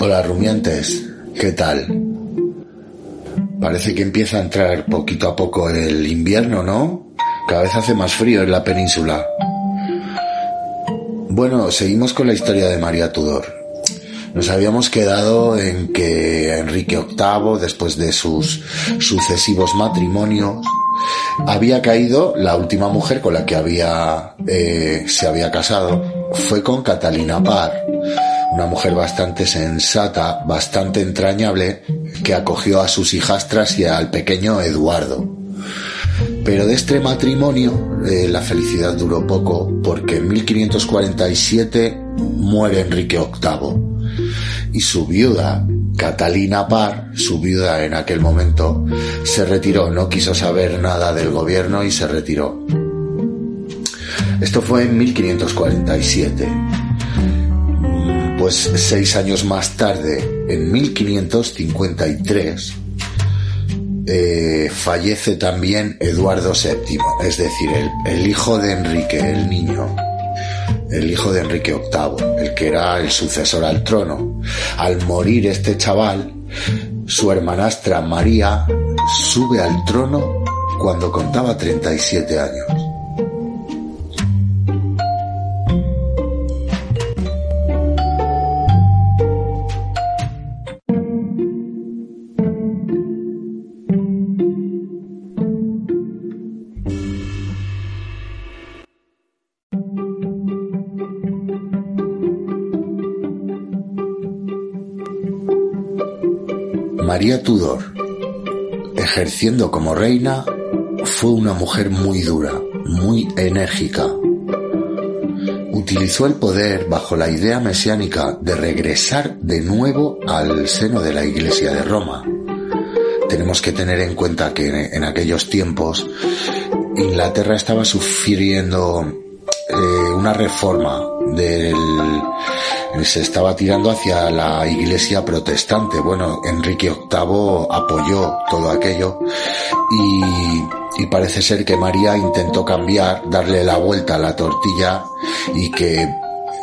Hola rumiantes, ¿qué tal? Parece que empieza a entrar poquito a poco el invierno, ¿no? Cada vez hace más frío en la península. Bueno, seguimos con la historia de María Tudor. Nos habíamos quedado en que Enrique VIII, después de sus sucesivos matrimonios, había caído, la última mujer con la que había, eh, se había casado, fue con Catalina Parr, una mujer bastante sensata, bastante entrañable, que acogió a sus hijastras y al pequeño Eduardo. Pero de este matrimonio eh, la felicidad duró poco porque en 1547 muere Enrique VIII y su viuda, Catalina Parr, su viuda en aquel momento, se retiró, no quiso saber nada del gobierno y se retiró. Esto fue en 1547 pues seis años más tarde, en 1553, eh, fallece también Eduardo VII, es decir, el, hijo de Enrique, el niño, el hijo de Enrique VIII, el que era el sucesor al trono. Al morir este chaval, su hermanastra María sube al trono cuando contaba 37 años. María Tudor, ejerciendo como reina, fue una mujer muy dura, muy enérgica. Utilizó el poder bajo la idea mesiánica de regresar de nuevo al seno de la Iglesia de Roma. Tenemos que tener en cuenta que en aquellos tiempos Inglaterra estaba sufriendo eh, una reforma del se estaba tirando hacia la iglesia protestante. Bueno, Enrique VIII apoyó todo aquello y, parece ser que María intentó cambiar, darle la vuelta a la tortilla y que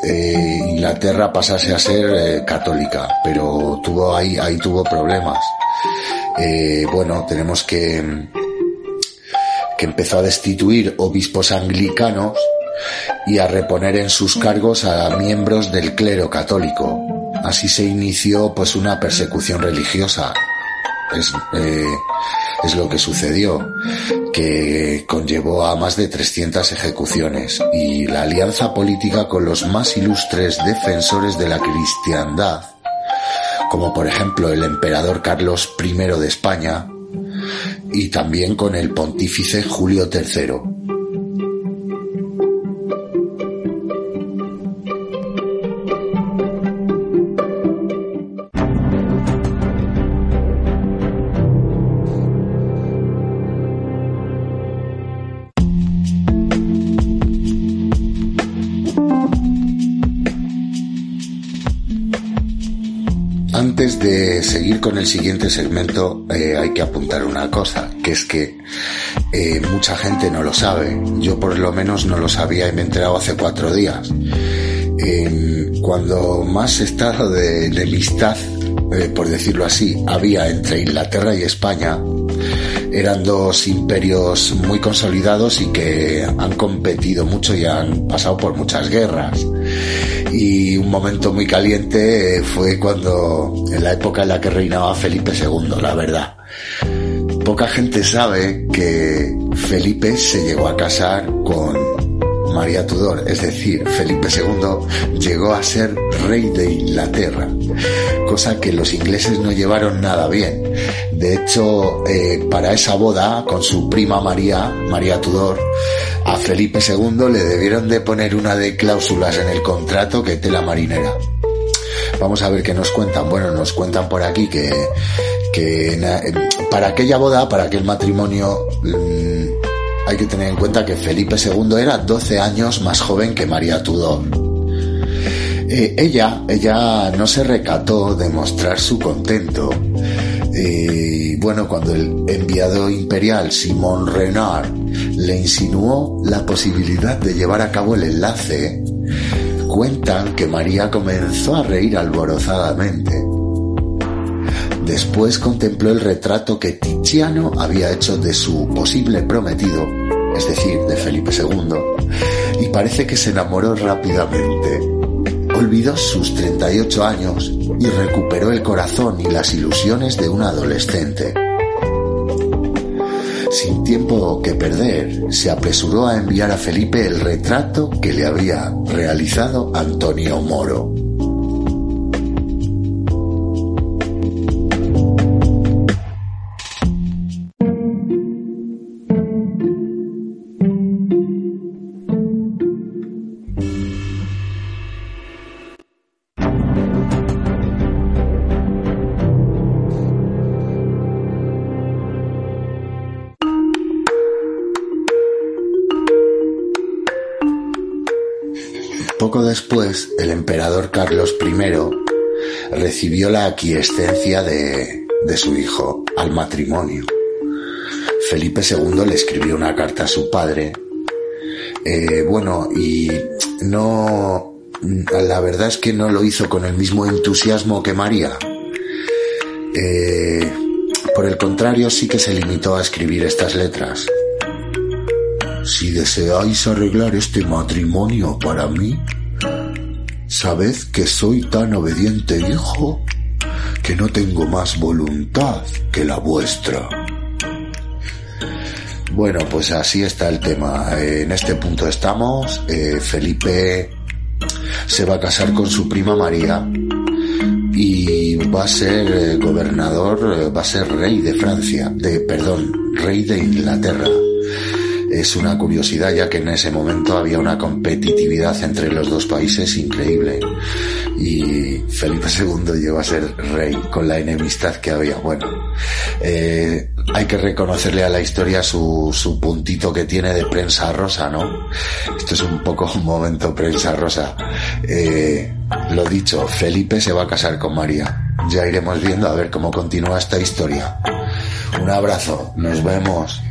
eh, Inglaterra pasase a ser eh, católica, pero tuvo ahí, ahí tuvo problemas. Eh, bueno, tenemos que, que empezó a destituir obispos anglicanos y a reponer en sus cargos a miembros del clero católico. Así se inició pues una persecución religiosa. Es, eh, es lo que sucedió, que conllevó a más de 300 ejecuciones y la alianza política con los más ilustres defensores de la cristiandad, como por ejemplo el emperador Carlos I de España, y también con el pontífice Julio III. Antes de seguir con el siguiente segmento eh, hay que apuntar una cosa, que es que eh, mucha gente no lo sabe. Yo por lo menos no lo sabía y me he enterado hace cuatro días. cuando más estado de enemistad, eh, por decirlo así, había entre Inglaterra y España, eran dos imperios muy consolidados y que han competido mucho y han pasado por muchas guerras y un momento muy caliente fue cuando, en la época en la que reinaba Felipe II, la verdad. Poca gente sabe que Felipe se llegó a casar con María Tudor, es decir, Felipe II llegó a ser rey de Inglaterra, cosa que los ingleses no llevaron nada bien. De hecho, eh, para esa boda con su prima María, María Tudor, a Felipe II le debieron de poner una de cláusulas en el contrato que tela marinera. Vamos a ver qué nos cuentan. Bueno, nos cuentan por aquí que, que para aquella boda, para aquel matrimonio, mm, hay que tener en cuenta que Felipe II era 12 años más joven que María Tudor. Eh, ella, ella no se recató de mostrar su contento. Eh, bueno, cuando el enviado imperial Simón Renard le insinuó la posibilidad de llevar a cabo el enlace, Cuentan que María comenzó a reír alborozadamente. Después contempló el retrato que Tiziano había hecho de su posible prometido, es decir, de Felipe II, y parece que se enamoró rápidamente. Olvidó sus 38 años y recuperó el corazón y las ilusiones de un adolescente. Sin tiempo que perder, se apresuró a enviar a Felipe el retrato que le había realizado Antonio Moro. Poco después, el emperador Carlos I recibió la aquiescencia de, su hijo al matrimonio. Felipe II le escribió una carta a su padre. Eh, bueno, y no, la verdad es que no lo hizo con el mismo entusiasmo que María. Eh, por el contrario, sí que se limitó a escribir estas letras. Si deseáis arreglar este matrimonio para mí, sabed que soy tan obediente hijo que no tengo más voluntad que la vuestra. Bueno, pues así está el tema. En este punto estamos. Eh, Felipe se va a casar con su prima María y va a ser eh, gobernador, eh, va a ser rey de Francia, de, perdón, rey de Inglaterra es una curiosidad ya que en ese momento había una competitividad entre los dos países increíble y Felipe II llegó a ser rey con la enemistad que había. Bueno, eh, hay que reconocerle a la historia su, su puntito que tiene de prensa rosa, ¿no? Esto es un poco un momento prensa rosa. Eh, lo dicho, Felipe se va a casar con María. Ya iremos viendo a ver cómo continúa esta historia. Un abrazo, nos vemos.